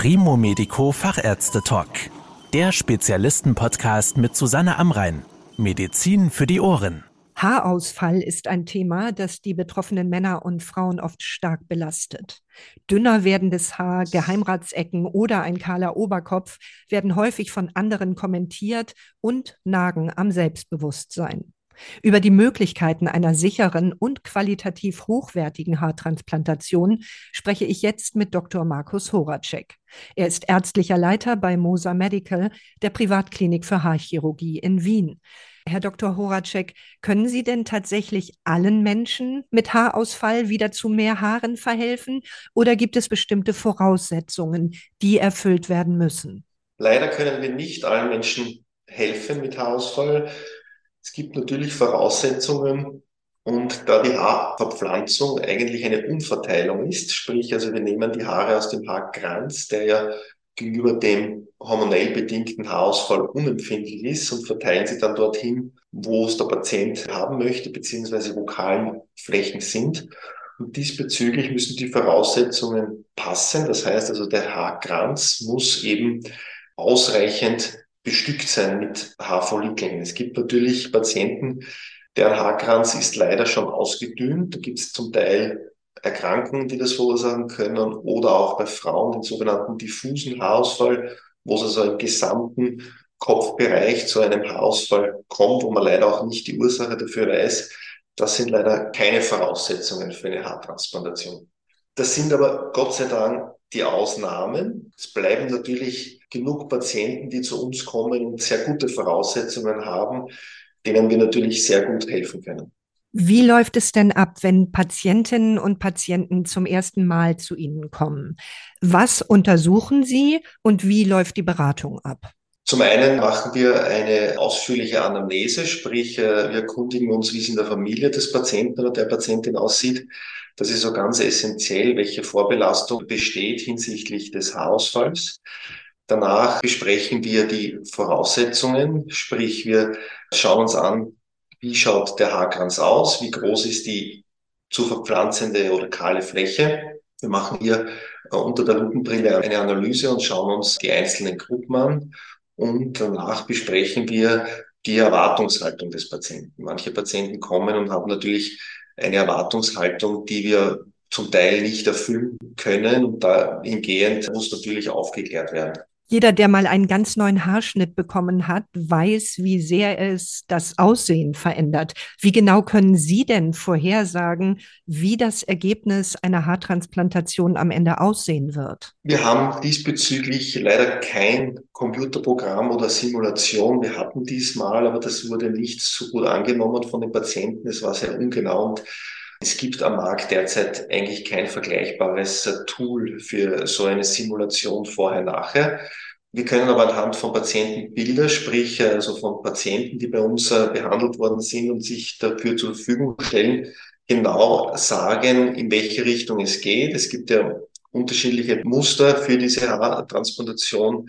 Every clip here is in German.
Primo Medico Fachärzte Talk. Der Spezialisten-Podcast mit Susanne Amrein. Medizin für die Ohren. Haarausfall ist ein Thema, das die betroffenen Männer und Frauen oft stark belastet. Dünner werdendes Haar, Geheimratsecken oder ein kahler Oberkopf werden häufig von anderen kommentiert und nagen am Selbstbewusstsein. Über die Möglichkeiten einer sicheren und qualitativ hochwertigen Haartransplantation spreche ich jetzt mit Dr. Markus Horacek. Er ist ärztlicher Leiter bei Mosa Medical, der Privatklinik für Haarchirurgie in Wien. Herr Dr. Horacek, können Sie denn tatsächlich allen Menschen mit Haarausfall wieder zu mehr Haaren verhelfen oder gibt es bestimmte Voraussetzungen, die erfüllt werden müssen? Leider können wir nicht allen Menschen helfen mit Haarausfall. Es gibt natürlich Voraussetzungen und da die Haarverpflanzung eigentlich eine Umverteilung ist, sprich also wir nehmen die Haare aus dem Haarkranz, der ja gegenüber dem hormonell bedingten Haarausfall unempfindlich ist und verteilen sie dann dorthin, wo es der Patient haben möchte, beziehungsweise wo Flächen sind. Und diesbezüglich müssen die Voraussetzungen passen. Das heißt also, der Haarkranz muss eben ausreichend bestückt sein mit Haarfollikeln. Es gibt natürlich Patienten, deren Haarkranz ist leider schon ausgedünnt. Da gibt es zum Teil Erkrankungen, die das verursachen können oder auch bei Frauen den sogenannten diffusen Haarausfall, wo es also im gesamten Kopfbereich zu einem Haarausfall kommt, wo man leider auch nicht die Ursache dafür weiß. Das sind leider keine Voraussetzungen für eine Haartransplantation. Das sind aber Gott sei Dank die Ausnahmen. Es bleiben natürlich genug Patienten, die zu uns kommen und sehr gute Voraussetzungen haben, denen wir natürlich sehr gut helfen können. Wie läuft es denn ab, wenn Patientinnen und Patienten zum ersten Mal zu Ihnen kommen? Was untersuchen Sie und wie läuft die Beratung ab? Zum einen machen wir eine ausführliche Anamnese, sprich äh, wir erkundigen uns, wie es in der Familie des Patienten oder der Patientin aussieht. Das ist so ganz essentiell, welche Vorbelastung besteht hinsichtlich des Haarausfalls. Danach besprechen wir die Voraussetzungen, sprich wir schauen uns an, wie schaut der Haarkranz aus, wie groß ist die zu verpflanzende oder kahle Fläche. Wir machen hier äh, unter der Lupenbrille eine Analyse und schauen uns die einzelnen Gruppen an und danach besprechen wir die Erwartungshaltung des Patienten. Manche Patienten kommen und haben natürlich eine Erwartungshaltung, die wir zum Teil nicht erfüllen können und dahingehend muss natürlich aufgeklärt werden. Jeder, der mal einen ganz neuen Haarschnitt bekommen hat, weiß, wie sehr es das Aussehen verändert. Wie genau können Sie denn vorhersagen, wie das Ergebnis einer Haartransplantation am Ende aussehen wird? Wir haben diesbezüglich leider kein Computerprogramm oder Simulation. Wir hatten diesmal, aber das wurde nicht so gut angenommen von den Patienten. Es war sehr ungenau und es gibt am Markt derzeit eigentlich kein vergleichbares Tool für so eine Simulation vorher-nachher. Wir können aber anhand von Patientenbilder, sprich also von Patienten, die bei uns äh, behandelt worden sind und sich dafür zur Verfügung stellen, genau sagen, in welche Richtung es geht. Es gibt ja unterschiedliche Muster für diese Haartransplantation.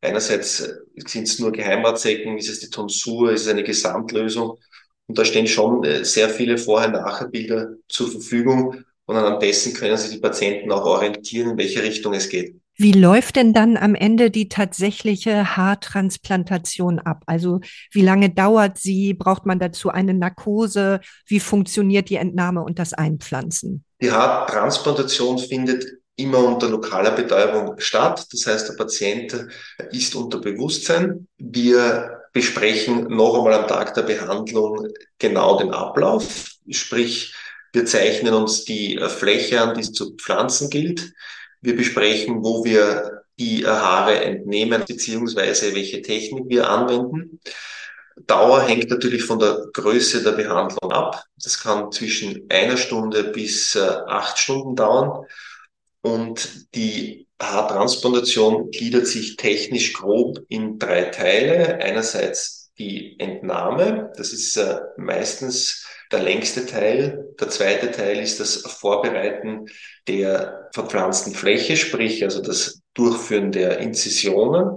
Einerseits sind es nur Geheimratsecken, ist es die Tonsur, ist es eine Gesamtlösung. Und da stehen schon äh, sehr viele Vorher-Nachher-Bilder zur Verfügung. Und anhand dessen können sich die Patienten auch orientieren, in welche Richtung es geht. Wie läuft denn dann am Ende die tatsächliche Haartransplantation ab? Also wie lange dauert sie? Braucht man dazu eine Narkose? Wie funktioniert die Entnahme und das Einpflanzen? Die Haartransplantation findet immer unter lokaler Betäubung statt. Das heißt, der Patient ist unter Bewusstsein. Wir besprechen noch einmal am Tag der Behandlung genau den Ablauf. Sprich, wir zeichnen uns die Fläche an, die es zu pflanzen gilt. Wir besprechen, wo wir die Haare entnehmen, beziehungsweise welche Technik wir anwenden. Dauer hängt natürlich von der Größe der Behandlung ab. Das kann zwischen einer Stunde bis äh, acht Stunden dauern. Und die Haartransplantation gliedert sich technisch grob in drei Teile. Einerseits die Entnahme. Das ist äh, meistens der längste Teil. Der zweite Teil ist das Vorbereiten der verpflanzten Fläche, sprich also das Durchführen der Inzisionen.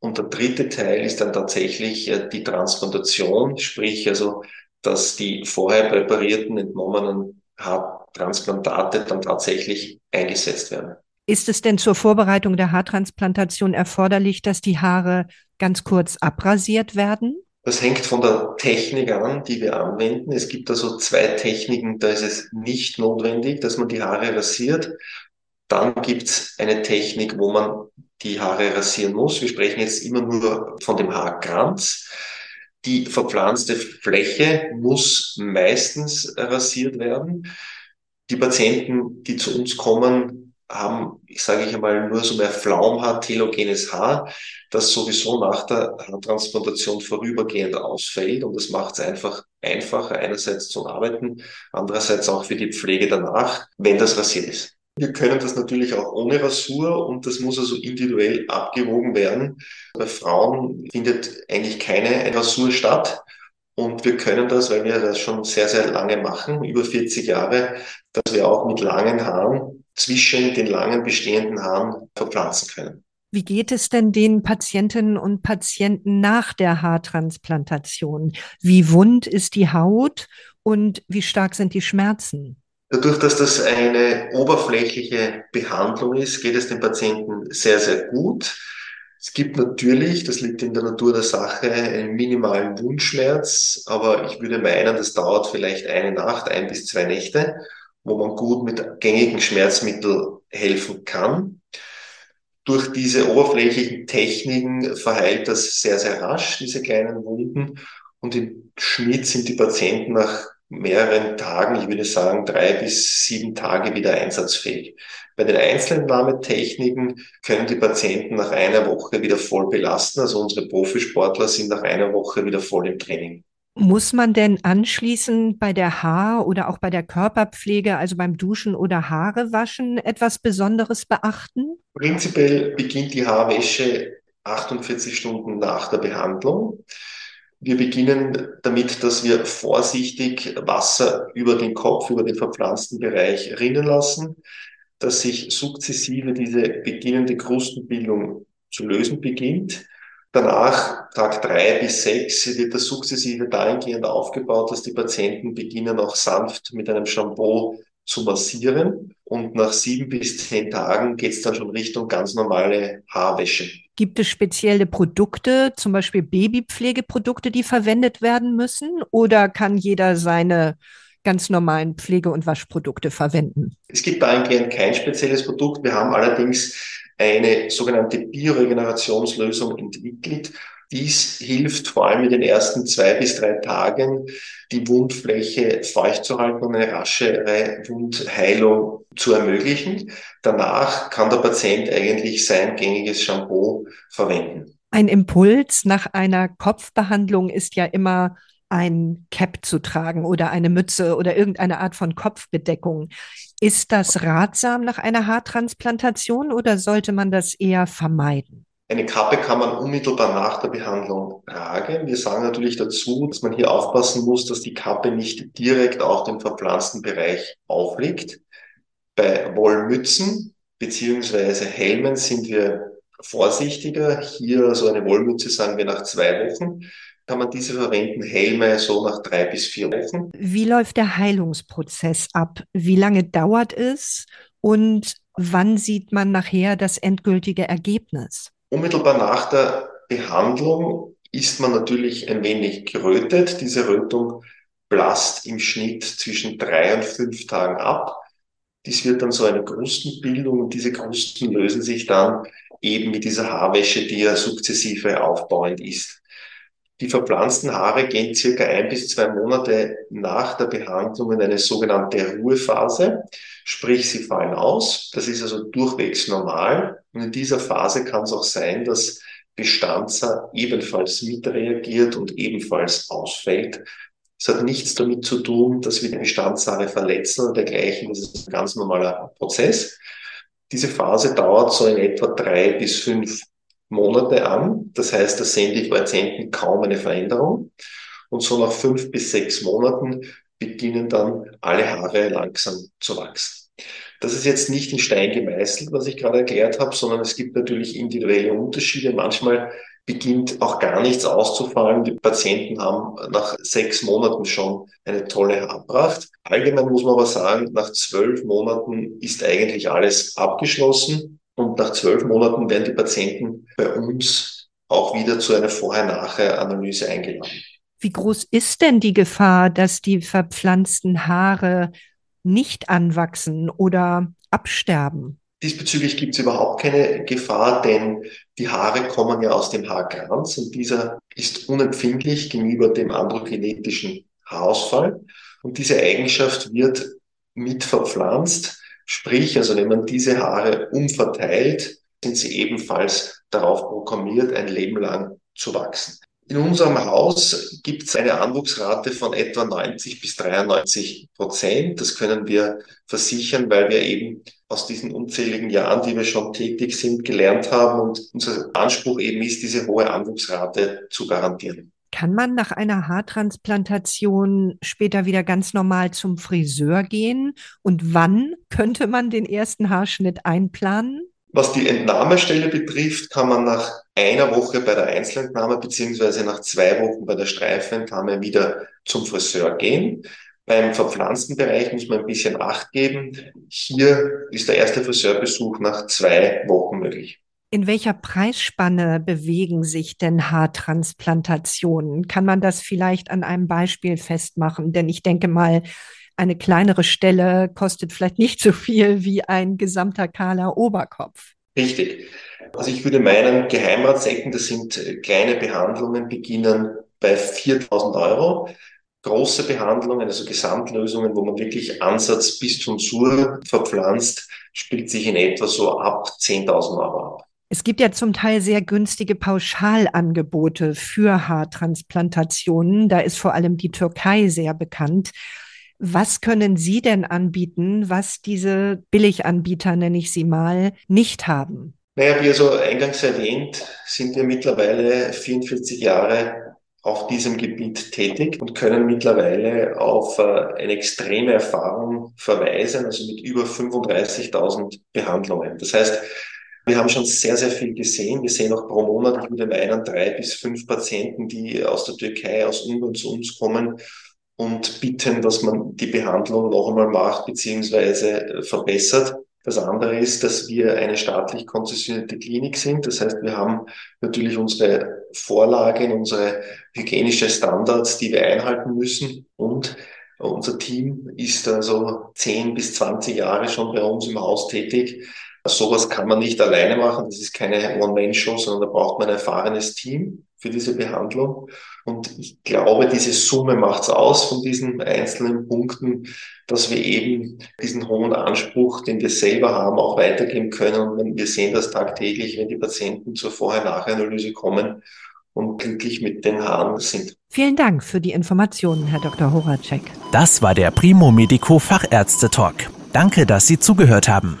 Und der dritte Teil ist dann tatsächlich äh, die Transplantation, sprich also, dass die vorher präparierten, entnommenen Haartransplantate dann tatsächlich eingesetzt werden. Ist es denn zur Vorbereitung der Haartransplantation erforderlich, dass die Haare ganz kurz abrasiert werden? Das hängt von der Technik an, die wir anwenden. Es gibt also zwei Techniken, da ist es nicht notwendig, dass man die Haare rasiert. Dann gibt es eine Technik, wo man die Haare rasieren muss. Wir sprechen jetzt immer nur von dem Haarkranz. Die verpflanzte Fläche muss meistens rasiert werden. Die Patienten, die zu uns kommen, haben, ich sage ich einmal, nur so mehr Flaumhaar, telogenes Haar, das sowieso nach der Haartransplantation vorübergehend ausfällt. Und das macht es einfach einfacher, einerseits zum Arbeiten, andererseits auch für die Pflege danach, wenn das rasiert ist. Wir können das natürlich auch ohne Rasur und das muss also individuell abgewogen werden. Bei Frauen findet eigentlich keine Rasur statt. Und wir können das, weil wir das schon sehr, sehr lange machen, über 40 Jahre, dass wir auch mit langen Haaren zwischen den langen bestehenden Haaren verpflanzen können. Wie geht es denn den Patientinnen und Patienten nach der Haartransplantation? Wie wund ist die Haut und wie stark sind die Schmerzen? Dadurch, dass das eine oberflächliche Behandlung ist, geht es den Patienten sehr, sehr gut. Es gibt natürlich, das liegt in der Natur der Sache, einen minimalen Wundschmerz, aber ich würde meinen, das dauert vielleicht eine Nacht, ein bis zwei Nächte wo man gut mit gängigen Schmerzmitteln helfen kann. Durch diese oberflächlichen Techniken verheilt das sehr, sehr rasch, diese kleinen Wunden. Und im Schnitt sind die Patienten nach mehreren Tagen, ich würde sagen drei bis sieben Tage wieder einsatzfähig. Bei den Einzelentnahmetechniken können die Patienten nach einer Woche wieder voll belasten. Also unsere Profisportler sind nach einer Woche wieder voll im Training. Muss man denn anschließend bei der Haar- oder auch bei der Körperpflege, also beim Duschen oder Haare waschen, etwas Besonderes beachten? Prinzipiell beginnt die Haarwäsche 48 Stunden nach der Behandlung. Wir beginnen damit, dass wir vorsichtig Wasser über den Kopf, über den verpflanzten Bereich rinnen lassen, dass sich sukzessive diese beginnende Krustenbildung zu lösen beginnt. Danach, Tag drei bis sechs, wird das sukzessive dahingehend aufgebaut, dass die Patienten beginnen auch sanft mit einem Shampoo zu massieren. Und nach sieben bis zehn Tagen geht es dann schon Richtung ganz normale Haarwäsche. Gibt es spezielle Produkte, zum Beispiel Babypflegeprodukte, die verwendet werden müssen? Oder kann jeder seine ganz normalen Pflege- und Waschprodukte verwenden? Es gibt dahingehend kein spezielles Produkt. Wir haben allerdings eine sogenannte Bioregenerationslösung entwickelt. Dies hilft vor allem in den ersten zwei bis drei Tagen, die Wundfläche feucht zu halten und eine raschere Wundheilung zu ermöglichen. Danach kann der Patient eigentlich sein gängiges Shampoo verwenden. Ein Impuls nach einer Kopfbehandlung ist ja immer ein Cap zu tragen oder eine Mütze oder irgendeine Art von Kopfbedeckung. Ist das ratsam nach einer Haartransplantation oder sollte man das eher vermeiden? Eine Kappe kann man unmittelbar nach der Behandlung tragen. Wir sagen natürlich dazu, dass man hier aufpassen muss, dass die Kappe nicht direkt auf dem verpflanzten Bereich aufliegt. Bei Wollmützen beziehungsweise Helmen sind wir vorsichtiger. Hier so eine Wollmütze sagen wir nach zwei Wochen kann man diese verwenden, Helme so nach drei bis vier Wochen. Wie läuft der Heilungsprozess ab? Wie lange dauert es und wann sieht man nachher das endgültige Ergebnis? Unmittelbar nach der Behandlung ist man natürlich ein wenig gerötet. Diese Rötung blasst im Schnitt zwischen drei und fünf Tagen ab. Dies wird dann so eine Krustenbildung und diese Krusten lösen sich dann eben mit dieser Haarwäsche, die ja sukzessive aufbauend ist. Die verpflanzten Haare gehen circa ein bis zwei Monate nach der Behandlung in eine sogenannte Ruhephase, sprich sie fallen aus. Das ist also durchwegs normal. Und in dieser Phase kann es auch sein, dass Bestandshaar ebenfalls mitreagiert und ebenfalls ausfällt. Es hat nichts damit zu tun, dass wir die Bestandshaare verletzen oder dergleichen. Das ist ein ganz normaler Prozess. Diese Phase dauert so in etwa drei bis fünf Monate an. Das heißt, da sehen die Patienten kaum eine Veränderung. Und so nach fünf bis sechs Monaten beginnen dann alle Haare langsam zu wachsen. Das ist jetzt nicht in Stein gemeißelt, was ich gerade erklärt habe, sondern es gibt natürlich individuelle Unterschiede. Manchmal beginnt auch gar nichts auszufallen. Die Patienten haben nach sechs Monaten schon eine tolle Haarpracht. Allgemein muss man aber sagen, nach zwölf Monaten ist eigentlich alles abgeschlossen und nach zwölf Monaten werden die Patienten bei uns auch wieder zu einer Vorher-Nachher-Analyse eingeladen. Wie groß ist denn die Gefahr, dass die verpflanzten Haare nicht anwachsen oder absterben? Diesbezüglich gibt es überhaupt keine Gefahr, denn die Haare kommen ja aus dem Haarkranz und dieser ist unempfindlich gegenüber dem androgenetischen Haarausfall. Und diese Eigenschaft wird mit verpflanzt. Sprich, also wenn man diese Haare umverteilt, sind sie ebenfalls darauf programmiert, ein Leben lang zu wachsen. In unserem Haus gibt es eine Anwuchsrate von etwa 90 bis 93 Prozent. Das können wir versichern, weil wir eben aus diesen unzähligen Jahren, die wir schon tätig sind, gelernt haben und unser Anspruch eben ist, diese hohe Anwuchsrate zu garantieren. Kann man nach einer Haartransplantation später wieder ganz normal zum Friseur gehen? Und wann könnte man den ersten Haarschnitt einplanen? Was die Entnahmestelle betrifft, kann man nach einer Woche bei der Einzelentnahme beziehungsweise nach zwei Wochen bei der Streifenentnahme wieder zum Friseur gehen. Beim verpflanzten Bereich muss man ein bisschen Acht geben. Hier ist der erste Friseurbesuch nach zwei Wochen möglich. In welcher Preisspanne bewegen sich denn Haartransplantationen? Kann man das vielleicht an einem Beispiel festmachen? Denn ich denke mal, eine kleinere Stelle kostet vielleicht nicht so viel wie ein gesamter kahler Oberkopf. Richtig. Also ich würde meinen, Geheimratsecken, das sind äh, kleine Behandlungen, beginnen bei 4000 Euro. Große Behandlungen, also Gesamtlösungen, wo man wirklich Ansatz bis zum Sur verpflanzt, spielt sich in etwa so ab 10.000 Euro ab. Es gibt ja zum Teil sehr günstige Pauschalangebote für Haartransplantationen. Da ist vor allem die Türkei sehr bekannt. Was können Sie denn anbieten, was diese Billiganbieter, nenne ich sie mal, nicht haben? Naja, wie also eingangs erwähnt, sind wir mittlerweile 44 Jahre auf diesem Gebiet tätig und können mittlerweile auf äh, eine extreme Erfahrung verweisen, also mit über 35.000 Behandlungen. Das heißt, wir haben schon sehr, sehr viel gesehen. Wir sehen auch pro Monat, ich würde meinen, drei bis fünf Patienten, die aus der Türkei, aus Ungarn zu uns kommen und bitten, dass man die Behandlung noch einmal macht beziehungsweise äh, verbessert. Das andere ist, dass wir eine staatlich konzessionierte Klinik sind. Das heißt, wir haben natürlich unsere Vorlagen, unsere hygienische Standards, die wir einhalten müssen. Und unser Team ist also 10 bis 20 Jahre schon bei uns im Haus tätig. Sowas kann man nicht alleine machen. Das ist keine One-Man-Show, sondern da braucht man ein erfahrenes Team für diese Behandlung. Und ich glaube, diese Summe macht's aus von diesen einzelnen Punkten, dass wir eben diesen hohen Anspruch, den wir selber haben, auch weitergeben können. Und wir sehen das tagtäglich, wenn die Patienten zur Vorher-Nachher-Analyse kommen und glücklich mit den Haaren sind. Vielen Dank für die Informationen, Herr Dr. Horacek. Das war der Primo Medico Fachärzte Talk. Danke, dass Sie zugehört haben.